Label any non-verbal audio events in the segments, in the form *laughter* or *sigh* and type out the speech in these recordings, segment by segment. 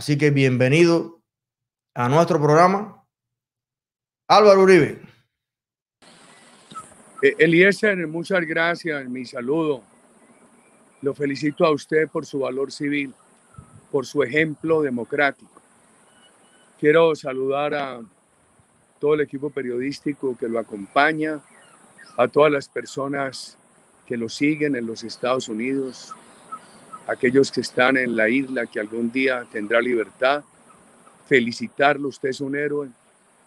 Así que bienvenido a nuestro programa. Álvaro Uribe. Eh, Eliezer, muchas gracias, mi saludo. Lo felicito a usted por su valor civil, por su ejemplo democrático. Quiero saludar a todo el equipo periodístico que lo acompaña, a todas las personas que lo siguen en los Estados Unidos, aquellos que están en la isla que algún día tendrá libertad. Felicitarlo, usted es un héroe.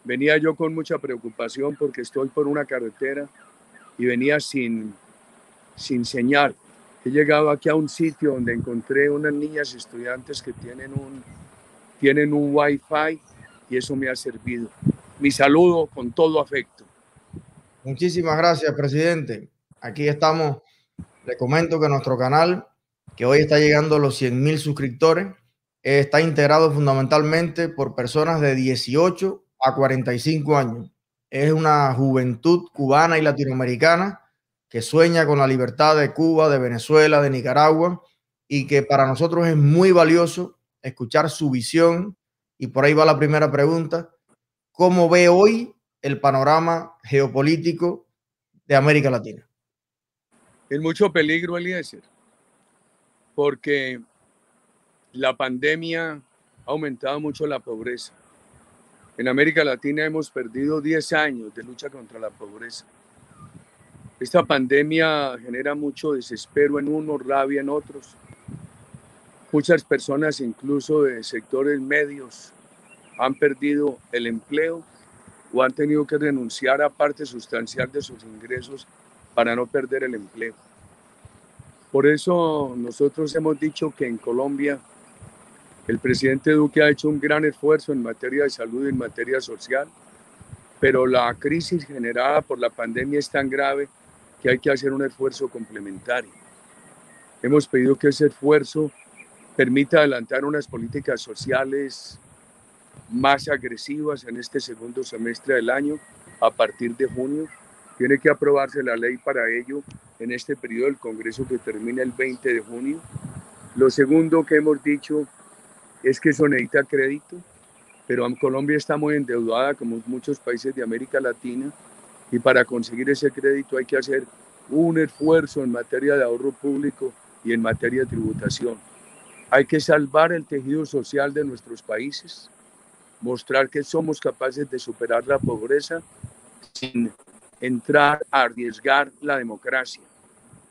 Venía yo con mucha preocupación porque estoy por una carretera y venía sin, sin señal. He llegado aquí a un sitio donde encontré unas niñas estudiantes que tienen un, tienen un wifi y eso me ha servido. Mi saludo con todo afecto. Muchísimas gracias, presidente. Aquí estamos. Le comento que nuestro canal, que hoy está llegando a los 100 mil suscriptores, está integrado fundamentalmente por personas de 18 a 45 años es una juventud cubana y latinoamericana que sueña con la libertad de Cuba, de Venezuela, de Nicaragua y que para nosotros es muy valioso escuchar su visión. Y por ahí va la primera pregunta. ¿Cómo ve hoy el panorama geopolítico de América Latina? En mucho peligro, Eliezer, porque la pandemia ha aumentado mucho la pobreza en América Latina hemos perdido 10 años de lucha contra la pobreza. Esta pandemia genera mucho desespero en unos, rabia en otros. Muchas personas, incluso de sectores medios, han perdido el empleo o han tenido que renunciar a parte sustancial de sus ingresos para no perder el empleo. Por eso nosotros hemos dicho que en Colombia el presidente Duque ha hecho un gran esfuerzo en materia de salud y en materia social, pero la crisis generada por la pandemia es tan grave que hay que hacer un esfuerzo complementario. Hemos pedido que ese esfuerzo permita adelantar unas políticas sociales más agresivas en este segundo semestre del año a partir de junio. Tiene que aprobarse la ley para ello en este periodo del Congreso que termina el 20 de junio. Lo segundo que hemos dicho es que eso necesita crédito, pero Colombia está muy endeudada como muchos países de América Latina y para conseguir ese crédito hay que hacer un esfuerzo en materia de ahorro público y en materia de tributación. Hay que salvar el tejido social de nuestros países, mostrar que somos capaces de superar la pobreza sin entrar a arriesgar la democracia.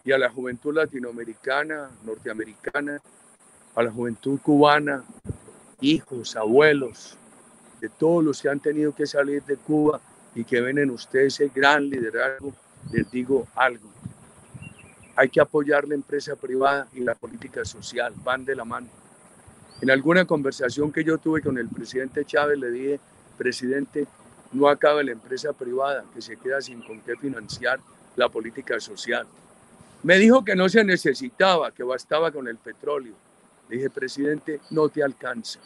Y a la juventud latinoamericana, norteamericana, a la juventud cubana, hijos, abuelos, de todos los que han tenido que salir de Cuba y que ven en ustedes ese gran liderazgo, les digo algo. Hay que apoyar la empresa privada y la política social, van de la mano. En alguna conversación que yo tuve con el presidente Chávez le dije, presidente, no acaba la empresa privada que se queda sin con qué financiar la política social. Me dijo que no se necesitaba, que bastaba con el petróleo dije, presidente, no te alcanza.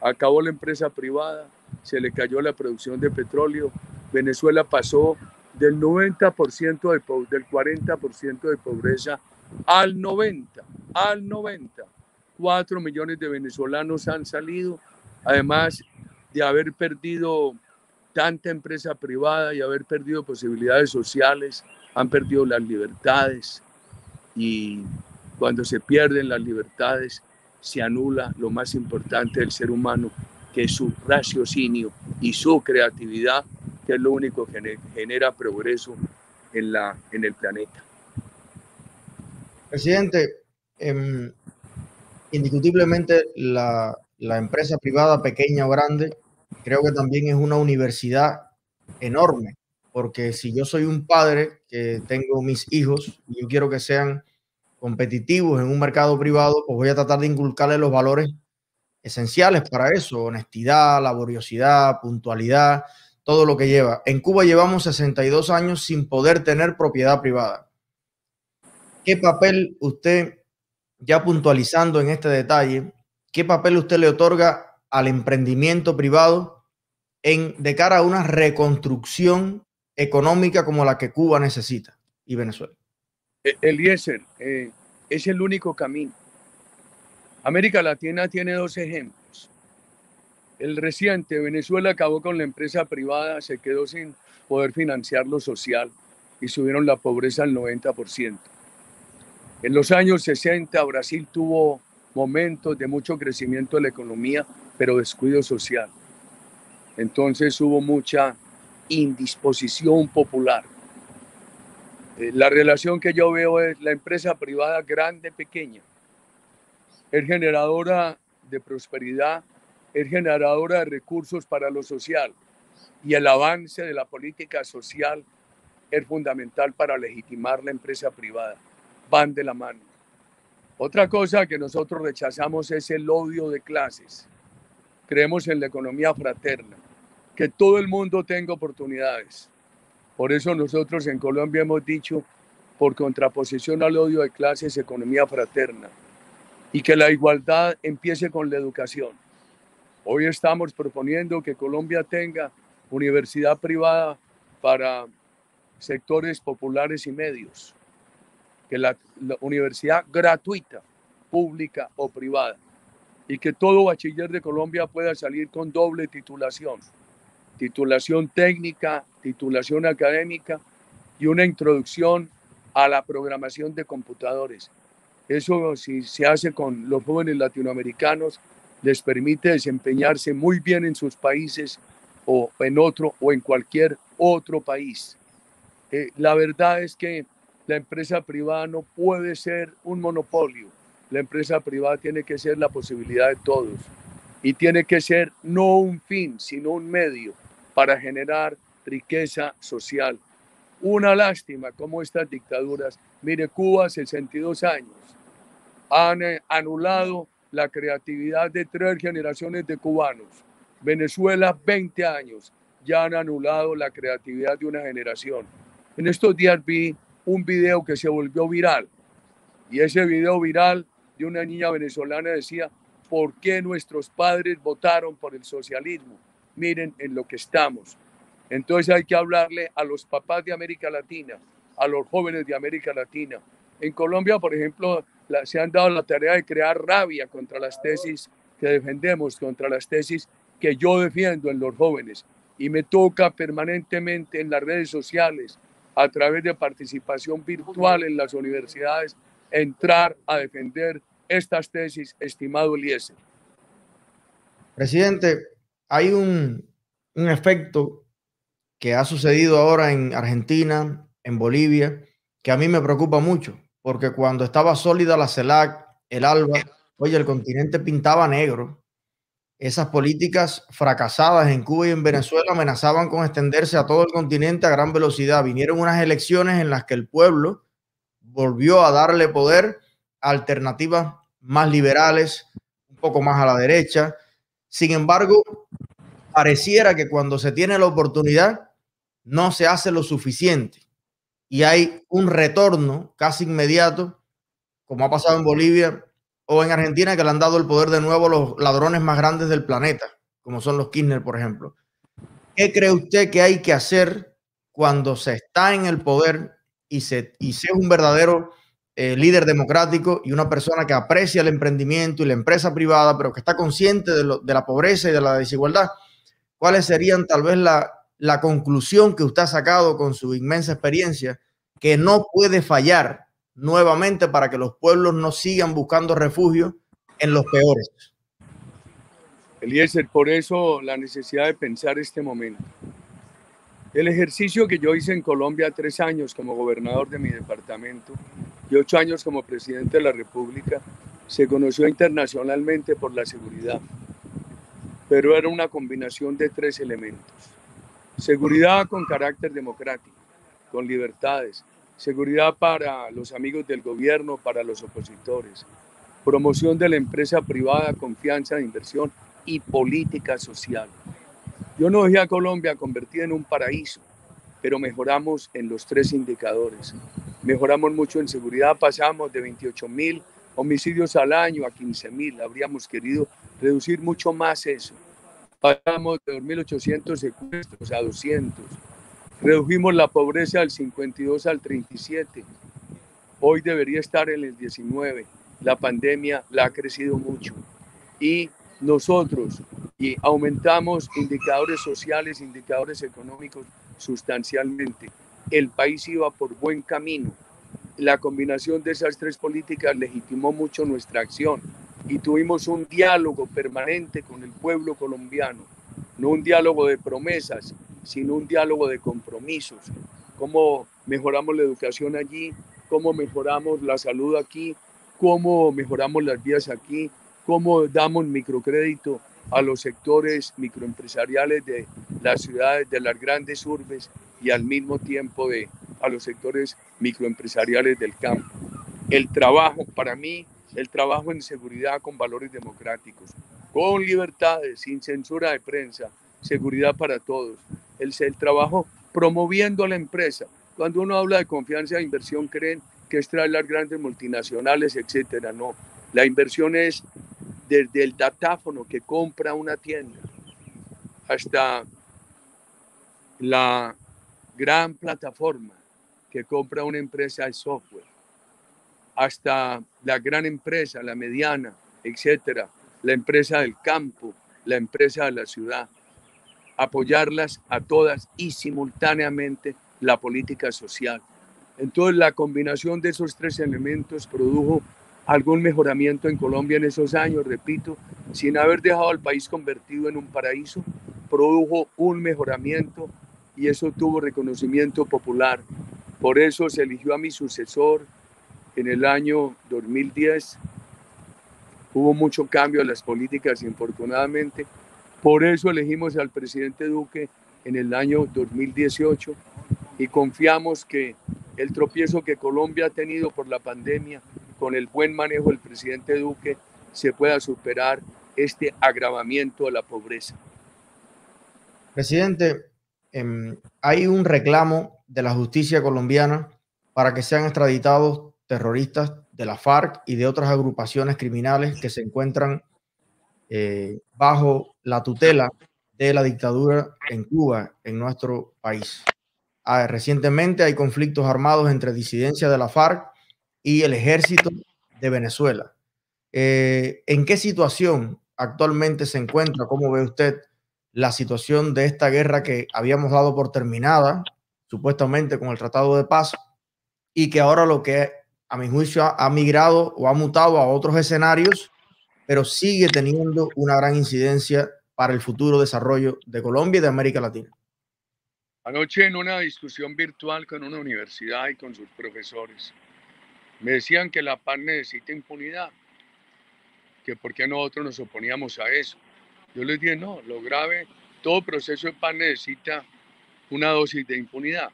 Acabó la empresa privada, se le cayó la producción de petróleo, Venezuela pasó del 90% de, del 40% de pobreza al 90, al 90. Cuatro millones de venezolanos han salido, además de haber perdido tanta empresa privada y haber perdido posibilidades sociales, han perdido las libertades y cuando se pierden las libertades, se anula lo más importante del ser humano, que es su raciocinio y su creatividad, que es lo único que genera progreso en, la, en el planeta. Presidente, em, indiscutiblemente la, la empresa privada, pequeña o grande, creo que también es una universidad enorme, porque si yo soy un padre que tengo mis hijos y yo quiero que sean competitivos en un mercado privado, pues voy a tratar de inculcarle los valores esenciales para eso, honestidad, laboriosidad, puntualidad, todo lo que lleva. En Cuba llevamos 62 años sin poder tener propiedad privada. ¿Qué papel usted, ya puntualizando en este detalle, qué papel usted le otorga al emprendimiento privado en, de cara a una reconstrucción económica como la que Cuba necesita y Venezuela? E-, Eliezer, eh, es el único camino. América Latina tiene dos ejemplos. el reciente, Venezuela acabó con la empresa privada, se quedó sin poder financiar lo social y subieron la pobreza al 90%. En los años 60 Brasil tuvo momentos de mucho crecimiento de la economía, pero descuido social. Entonces hubo mucha indisposición popular. Eh, la relación que yo veo es la empresa privada grande, pequeña. Es generadora de prosperidad, es generadora de recursos para lo social y el avance de la política social es fundamental para legitimar la empresa privada. Van de la mano. Otra cosa que nosotros rechazamos es el odio de clases. Creemos en la economía fraterna, que todo el mundo tenga oportunidades. Por eso nosotros en Colombia hemos dicho, por contraposición al odio de clases, economía fraterna, y que la igualdad empiece con la educación. Hoy estamos proponiendo que Colombia tenga universidad privada para sectores populares y medios, que la, universidad gratuita, pública o privada, y que todo bachiller de Colombia pueda salir con doble titulación, titulación técnica, titulación académica y una introducción a la programación de computadores. Eso si se hace con los jóvenes latinoamericanos les permite desempeñarse muy bien en sus países o en otro o en cualquier otro país. Eh, la verdad es que la empresa privada no puede ser un monopolio. La empresa privada tiene que ser la posibilidad de todos y tiene que ser no un fin, sino un medio para generar riqueza social. Una lástima como estas dictaduras, mire, Cuba 62 años, han eh, anulado la creatividad de tres generaciones de cubanos. Venezuela, 20 años, ya han anulado la creatividad de una generación. En estos días vi un video que se volvió viral y ese video viral de una niña venezolana decía, ¿por qué nuestros padres votaron por el socialismo? Miren en lo que estamos. Entonces hay que hablarle a los papás de América Latina, a los jóvenes de América Latina. En Colombia, por ejemplo, se han dado la tarea de crear rabia contra las tesis que defendemos, contra las tesis que yo defiendo en los jóvenes. Y me toca permanentemente en las redes sociales, a través de participación virtual en las universidades, entrar a defender estas tesis, estimado Eliezer. Presidente, hay un, un efecto que ha sucedido ahora en Argentina, en Bolivia, que a mí me preocupa mucho porque cuando estaba sólida la CELAC, el ALBA, oye, el continente pintaba negro. Esas políticas fracasadas en Cuba y en Venezuela amenazaban con extenderse a todo el continente a gran velocidad. Vinieron unas elecciones en las que el pueblo volvió a darle poder alternativas más liberales, un poco más a la derecha. Sin embargo, pareciera que cuando se tiene la oportunidad, no se hace lo suficiente y hay un retorno casi inmediato, como ha pasado en Bolivia o en Argentina, que le han dado el poder de nuevo a los ladrones más grandes del planeta, como son los Kirchner, por ejemplo. ¿Qué cree usted que hay que hacer cuando se está en el poder y se, y es un verdadero eh, líder democrático y una persona que aprecia el emprendimiento y la empresa privada, pero que está consciente de, de la pobreza y de la desigualdad? ¿Cuáles serían tal vez la, la conclusión que usted ha sacado con su inmensa experiencia, que no puede fallar nuevamente para que los pueblos no sigan buscando refugio en los peores. Eliezer, por eso la necesidad de pensar este momento. El ejercicio que yo hice en Colombia tres años como gobernador de mi departamento y ocho años como presidente de la República se conoció internacionalmente por la seguridad, pero era una combinación de tres elementos Seguridad con carácter democrático, con libertades. Seguridad para los amigos del gobierno, para los opositores. Promoción de la empresa privada, confianza de inversión y política social. Yo no dejé a Colombia convertida en un paraíso, pero mejoramos en los tres indicadores. Mejoramos mucho en seguridad, pasamos de 28 mil homicidios al año a 15 mil. Habríamos querido reducir mucho más eso pasamos de 2.800 secuestros a 200. Redujimos la pobreza del 52 al 37. Hoy debería estar en el 19. La pandemia la ha crecido mucho. Y nosotros y aumentamos indicadores sociales, indicadores económicos sustancialmente. El país iba por buen camino. La combinación de esas tres políticas legitimó mucho nuestra acción y tuvimos un diálogo permanente con el pueblo colombiano, no un diálogo de promesas, sino un diálogo de compromisos. Cómo mejoramos la educación allí, cómo mejoramos la salud aquí, cómo mejoramos las vías aquí, cómo damos microcrédito a los sectores microempresariales de las ciudades, de las grandes urbes y al mismo tiempo de a los sectores microempresariales del campo. El trabajo, para mí, el trabajo en seguridad con valores democráticos, con libertades, sin censura de prensa, seguridad para todos. El, el trabajo promoviendo a la empresa. Cuando uno habla de confianza e inversión, creen que es traer las grandes multinacionales, etcétera. No, la inversión es desde el datáfono que compra una tienda hasta la gran plataforma que compra una empresa de software, hasta la gran empresa, la mediana, etcétera, la empresa del campo, la empresa de la ciudad, apoyarlas a todas y simultáneamente la política social. Entonces la combinación de esos tres elementos produjo algún mejoramiento en Colombia en esos años, repito, sin haber dejado al país convertido en un paraíso, produjo un mejoramiento y eso tuvo reconocimiento popular. Por eso se eligió a mi sucesor en el año 2010. Hubo mucho cambio en las políticas, infortunadamente. Por eso elegimos al presidente Duque en el año 2018 y confiamos que el tropiezo que Colombia ha tenido por la pandemia con el buen manejo del presidente Duque se pueda superar este agravamiento de la pobreza. Presidente, em, hay un reclamo de la justicia colombiana para que sean extraditados terroristas de la FARC y de otras agrupaciones criminales que se encuentran eh, bajo la tutela de la dictadura en Cuba, en nuestro país. Ah, recientemente hay conflictos armados entre disidencias de la FARC y el ejército de Venezuela. Eh, ¿En qué situación actualmente se encuentra? ¿Cómo ve usted la situación de esta guerra que habíamos dado por terminada, supuestamente con el Tratado de Paz, y que ahora lo que a mi juicio ha, migrado o ha mutado a otros escenarios, pero sigue teniendo una gran incidencia para el futuro desarrollo de Colombia y de América Latina? Anoche en una discusión virtual con una universidad y con sus profesores, me decían que la paz necesita impunidad, que por qué nosotros nos oponíamos a eso. Yo les dije, no, lo grave, todo proceso de paz necesita una dosis de impunidad,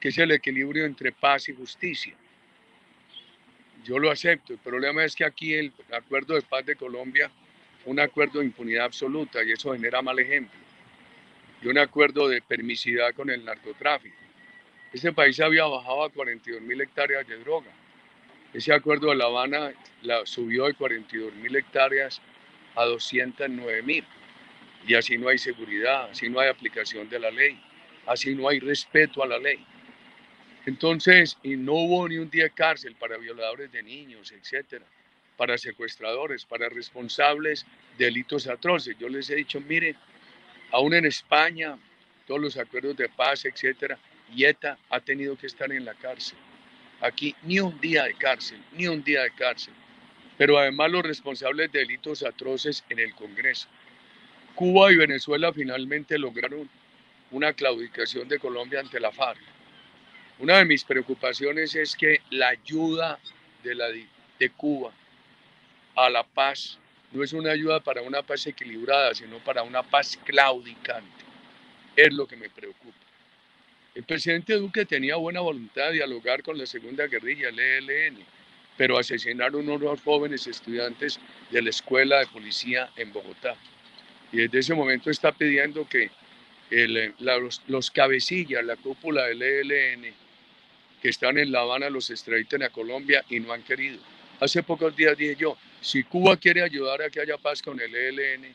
que es el equilibrio entre paz y justicia. Yo lo acepto. El problema es que aquí el acuerdo de paz de Colombia un acuerdo de impunidad absoluta y eso genera mal ejemplo. Y un acuerdo de permisividad con el narcotráfico. Este país había bajado a 42 mil hectáreas de droga ese acuerdo de La Habana la subió de 42 mil hectáreas a 209 mil. Y así no hay seguridad, así no hay aplicación de la ley, así no hay respeto a la ley. Entonces, y no hubo ni un día de cárcel para violadores de niños, etcétera, para secuestradores, para responsables de delitos atroces. Yo les he dicho, mire, aún en España, todos los acuerdos de paz, etcétera, y ETA ha tenido que estar en la cárcel. Aquí ni un día de cárcel, ni un día de cárcel. Pero además los responsables de delitos atroces en el Congreso. Cuba y Venezuela finalmente lograron una claudicación de Colombia ante la FARC. Una de mis preocupaciones es que la ayuda de, Cuba a la paz no es una ayuda para una paz equilibrada, sino para una paz claudicante. Es lo que me preocupa. El presidente Duque tenía buena voluntad de dialogar con la segunda guerrilla, el ELN, pero asesinaron a unos jóvenes estudiantes de la escuela de policía en Bogotá. Y desde ese momento está pidiendo que los, cabecillas, la cúpula del ELN, que están en La Habana, los extraditen a Colombia y no han querido. Hace pocos días dije yo, si Cuba quiere ayudar a que haya paz con el ELN,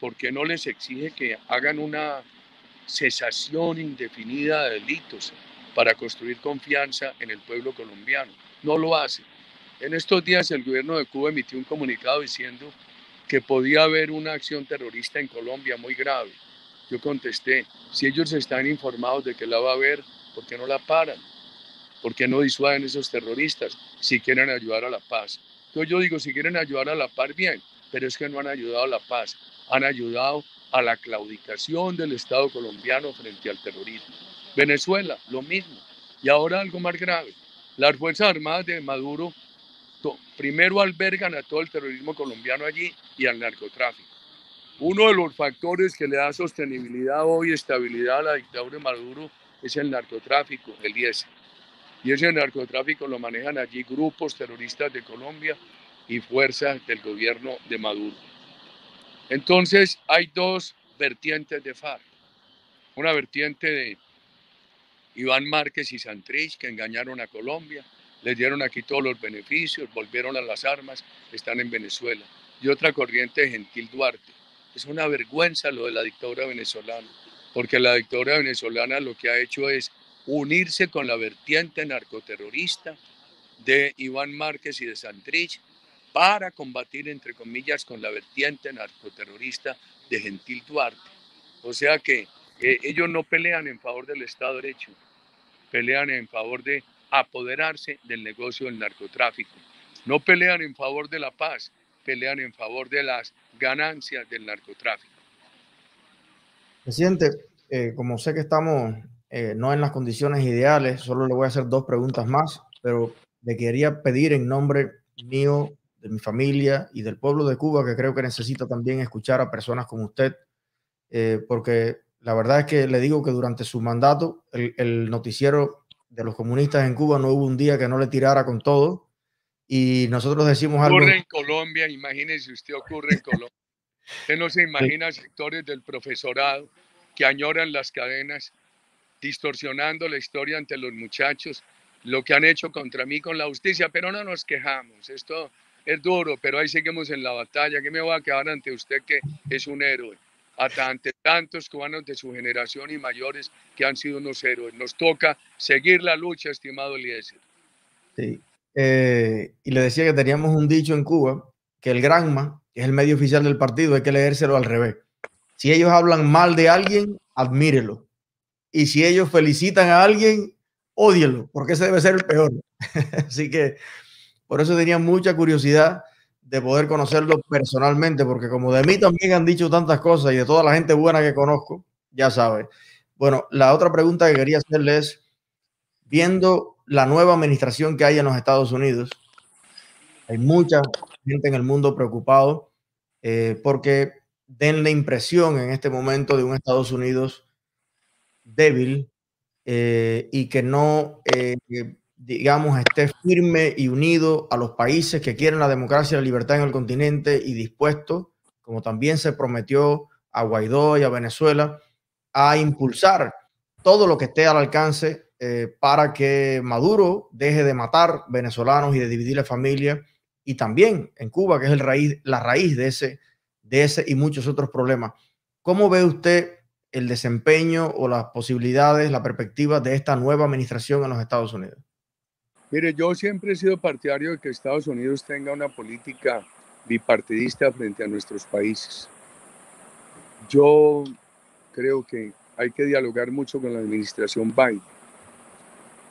¿por qué no les exige que hagan una cesación indefinida de delitos para construir confianza en el pueblo colombiano. No lo hace. En estos días el gobierno de Cuba emitió un comunicado diciendo que podía haber una acción terrorista en Colombia muy grave. Yo contesté, si ellos están informados de que la va a haber, ¿por qué no la paran? ¿Por qué no disuaden esos terroristas si quieren ayudar a la paz? Entonces yo digo, si quieren ayudar a la paz, bien, pero es que no han ayudado a la paz, han ayudado a la claudicación del Estado colombiano frente al terrorismo. Venezuela, lo mismo. Y ahora algo más grave. Las Fuerzas Armadas de Maduro primero albergan a todo el terrorismo colombiano allí y al narcotráfico. Uno de los factores que le da sostenibilidad hoy, estabilidad a la dictadura de Maduro, es el narcotráfico, el IES. Y ese narcotráfico lo manejan allí grupos terroristas de Colombia y fuerzas del gobierno de Maduro. Entonces hay dos vertientes de FARC. Una vertiente de Iván Márquez y Santrich que engañaron a Colombia, les dieron aquí todos los beneficios, volvieron a las armas, están en Venezuela. Y otra corriente Gentil Duarte. Es una vergüenza lo de la dictadura venezolana, porque la dictadura venezolana lo que ha hecho es unirse con la vertiente narcoterrorista de Iván Márquez y de Santrich para combatir, entre comillas, con la vertiente narcoterrorista de Gentil Duarte. O sea que eh, ellos no pelean en favor del Estado de Derecho, pelean en favor de apoderarse del negocio del narcotráfico. No pelean en favor de la paz, pelean en favor de las ganancias del narcotráfico. Presidente, eh, como sé que estamos eh, no en las condiciones ideales, solo le voy a hacer dos preguntas más, pero le quería pedir en nombre mío de mi familia y del pueblo de Cuba, que creo que necesita también escuchar a personas como usted, eh, porque la verdad es que le digo que durante su mandato el, noticiero de los comunistas en Cuba no hubo un día que no le tirara con todo y nosotros decimos algo... Ocurre en Colombia, imagínese usted, ocurre en Colombia. Usted no se *laughs* imagina sectores del profesorado que añoran las cadenas, distorsionando la historia ante los muchachos, lo que han hecho contra mí con la justicia, pero no nos quejamos. Esto es duro, pero ahí seguimos en la batalla. ¿Qué me voy a quedar ante usted que es un héroe? Hasta ante tantos cubanos de su generación y mayores que han sido unos héroes. Nos toca seguir la lucha, estimado Eliezer. Sí. Eh, y le decía que teníamos un dicho en Cuba, que el Granma, que es el medio oficial del partido, hay que leérselo al revés. Si ellos hablan mal de alguien, admírelo. Y si ellos felicitan a alguien, odienlo, porque ese debe ser el peor. *laughs* Así que por eso tenía mucha curiosidad de poder conocerlo personalmente, porque como de mí también han dicho tantas cosas y de toda la gente buena que conozco, ya sabe. Bueno, la otra pregunta que quería hacerle es, viendo la nueva administración que hay en los Estados Unidos, hay mucha gente en el mundo preocupado eh, porque den la impresión en este momento de un Estados Unidos débil eh, y que no eh, digamos, esté firme y unido a los países que quieren la democracia y la libertad en el continente y dispuesto, como también se prometió a Guaidó y a Venezuela, a impulsar todo lo que esté al alcance eh, para que Maduro deje de matar venezolanos y de dividir la familia y también en Cuba, que es el raíz, la raíz de ese, de ese y muchos otros problemas. ¿Cómo ve usted el desempeño o las posibilidades, la perspectiva de esta nueva administración en los Estados Unidos? Mire, yo siempre he sido partidario de que Estados Unidos tenga una política bipartidista frente a nuestros países. Yo creo que hay que dialogar mucho con la administración Biden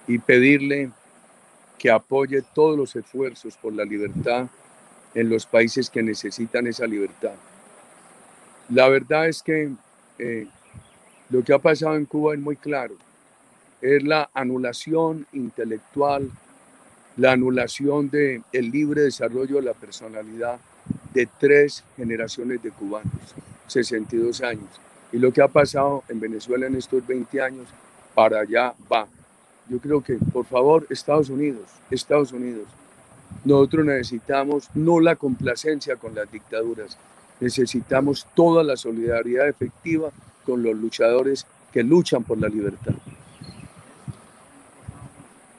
y pedirle que apoye todos los esfuerzos por la libertad en los países que necesitan esa libertad. La verdad es que eh, lo que ha pasado en Cuba es muy claro. Es la anulación intelectual la anulación del el libre desarrollo de la personalidad de tres generaciones de cubanos, 62 años. Y lo que ha pasado en Venezuela en estos 20 años, para allá va. Yo creo que, por favor, Estados Unidos, Estados Unidos, nosotros necesitamos no la complacencia con las dictaduras, necesitamos toda la solidaridad efectiva con los luchadores que luchan por la libertad.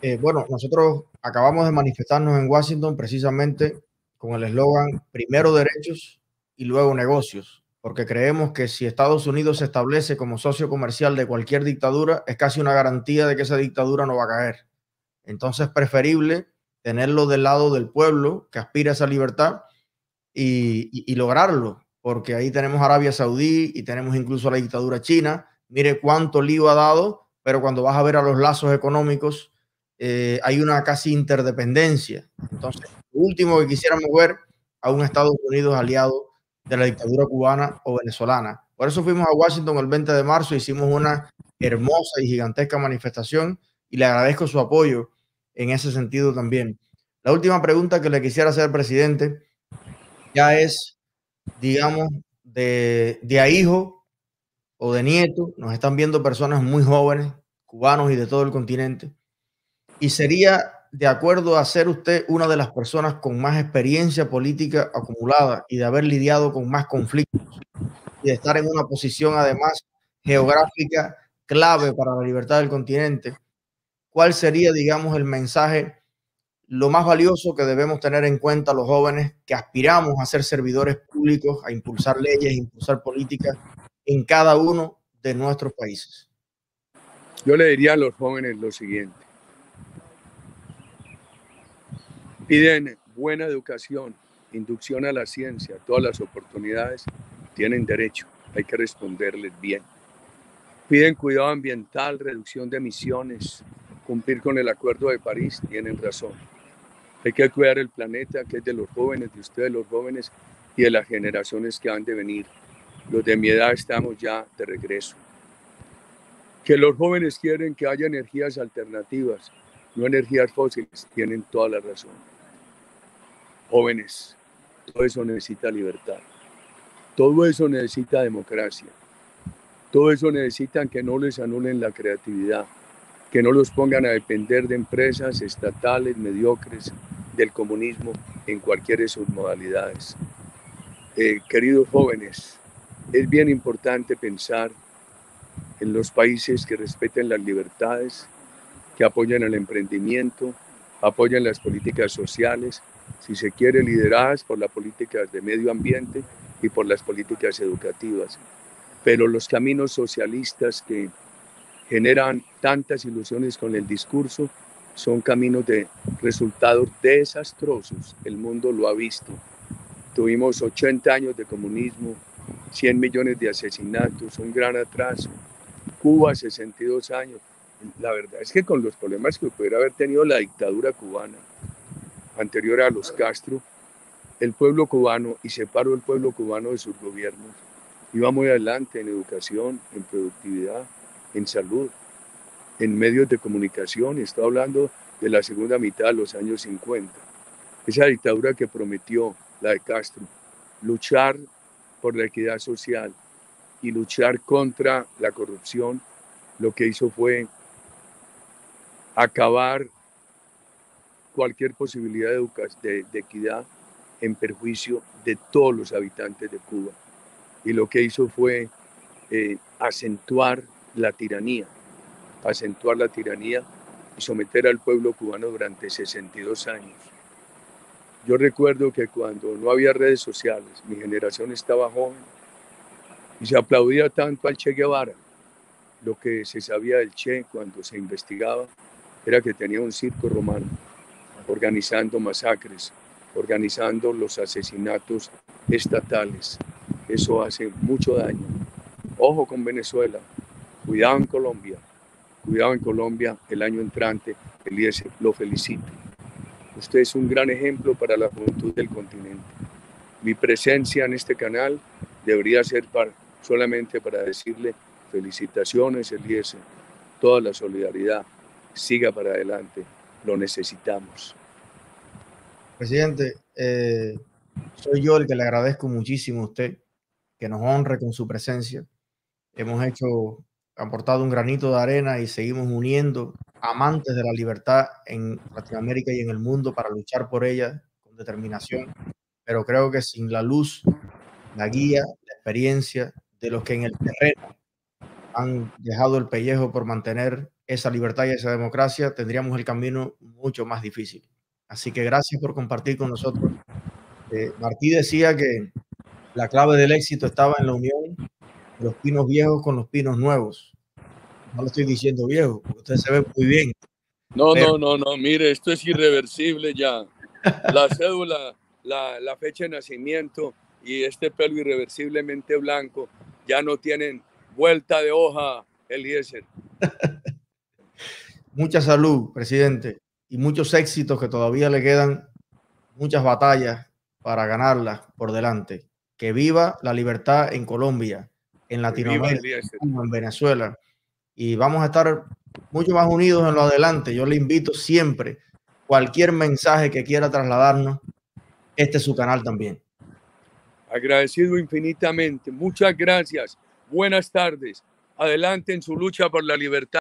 Eh, bueno, nosotros acabamos de manifestarnos en Washington precisamente con el eslogan primero derechos y luego negocios, porque creemos que si Estados Unidos se establece como socio comercial de cualquier dictadura, es casi una garantía de que esa dictadura no va a caer. Entonces, preferible tenerlo del lado del pueblo que aspira a esa libertad y, lograrlo, porque ahí tenemos Arabia Saudí y tenemos incluso la dictadura china. Mire cuánto lío ha dado, pero cuando vas a ver a los lazos económicos, eh, hay una casi interdependencia. Entonces, lo último que quisiéramos ver a un Estados Unidos aliado de la dictadura cubana o venezolana. Por eso fuimos a Washington el 20 de marzo, hicimos una hermosa y gigantesca manifestación y le agradezco su apoyo en ese sentido también. La última pregunta que le quisiera hacer presidente ya es, digamos, de, de a hijo o de nieto. Nos están viendo personas muy jóvenes, cubanos y de todo el continente. Y sería de acuerdo a ser usted una de las personas con más experiencia política acumulada y de haber lidiado con más conflictos y de estar en una posición además geográfica clave para la libertad del continente, ¿cuál sería, digamos, el mensaje lo más valioso que debemos tener en cuenta los jóvenes que aspiramos a ser servidores públicos, a impulsar leyes, a impulsar políticas en cada uno de nuestros países? Yo le diría a los jóvenes lo siguiente. Piden buena educación, inducción a la ciencia, todas las oportunidades tienen derecho, hay que responderles bien. Piden cuidado ambiental, reducción de emisiones, cumplir con el Acuerdo de París, tienen razón. Hay que cuidar el planeta que es de los jóvenes, de ustedes los jóvenes y de las generaciones que han de venir. Los de mi edad estamos ya de regreso. Que los jóvenes quieren que haya energías alternativas, no energías fósiles, tienen toda la razón. Jóvenes, todo eso necesita libertad. Todo eso necesita democracia. Todo eso necesita que no les anulen la creatividad, que no los pongan a depender de empresas estatales mediocres del comunismo en cualquiera de sus modalidades. Eh, queridos jóvenes, es bien importante pensar en los países que respeten las libertades, que apoyan el emprendimiento, apoyan las políticas sociales, si se quiere, lideradas por las políticas de medio ambiente y por las políticas educativas. Pero los caminos socialistas que generan tantas ilusiones con el discurso son caminos de resultados desastrosos. El mundo lo ha visto. Tuvimos 80 años de comunismo, 100 millones de asesinatos, un gran atraso. Cuba, 62 años. La verdad es que con los problemas que pudiera haber tenido la dictadura cubana anterior a los Castro, el pueblo cubano y separó el pueblo cubano de sus gobiernos. Iba muy adelante en educación, en productividad, en salud, en medios de comunicación. Estoy hablando de la segunda mitad de los años 50. Esa dictadura que prometió, la de Castro, luchar por la equidad social y luchar contra la corrupción, lo que hizo fue acabar cualquier posibilidad de, de, equidad en perjuicio de todos los habitantes de Cuba. Y lo que hizo fue eh, acentuar la tiranía, acentuar la tiranía y someter al pueblo cubano durante 62 años. Yo recuerdo que cuando no había redes sociales, mi generación estaba joven y se aplaudía tanto al Che Guevara. Lo que se sabía del Che cuando se investigaba era que tenía un circo romano organizando masacres, organizando los asesinatos estatales. Eso hace mucho daño. Ojo con Venezuela, cuidado en Colombia, cuidado en Colombia el año entrante, Eliezer, lo felicito. Usted es un gran ejemplo para la juventud del continente. Mi presencia en este canal debería ser para, solamente para decirle felicitaciones, Eliezer, toda la solidaridad, siga para adelante, lo necesitamos. Presidente, eh, soy yo el que le agradezco muchísimo a usted que nos honre con su presencia. Hemos hecho, aportado un granito de arena y seguimos uniendo amantes de la libertad en Latinoamérica y en el mundo para luchar por ella con determinación. Pero creo que sin la luz, la guía, la experiencia de los que en el terreno han dejado el pellejo por mantener esa libertad y esa democracia, tendríamos el camino mucho más difícil. Así que gracias por compartir con nosotros. Eh, Martí decía que la clave del éxito estaba en la unión de los pinos viejos con los pinos nuevos. No lo estoy diciendo viejo, porque usted se ve muy bien. No, no, no, no, mire, esto es irreversible ya. La cédula, la, la fecha de nacimiento y este pelo irreversiblemente blanco ya no tienen vuelta de hoja, Eliezer. Mucha salud, presidente, y muchos éxitos que todavía le quedan muchas batallas para ganarlas por delante. Que viva la libertad en Colombia, en Latinoamérica, en Venezuela. Y vamos a estar mucho más unidos en lo adelante. Yo le invito siempre, cualquier mensaje que quiera trasladarnos, este es su canal también. Agradecido infinitamente. Muchas gracias. Buenas tardes. Adelante en su lucha por la libertad.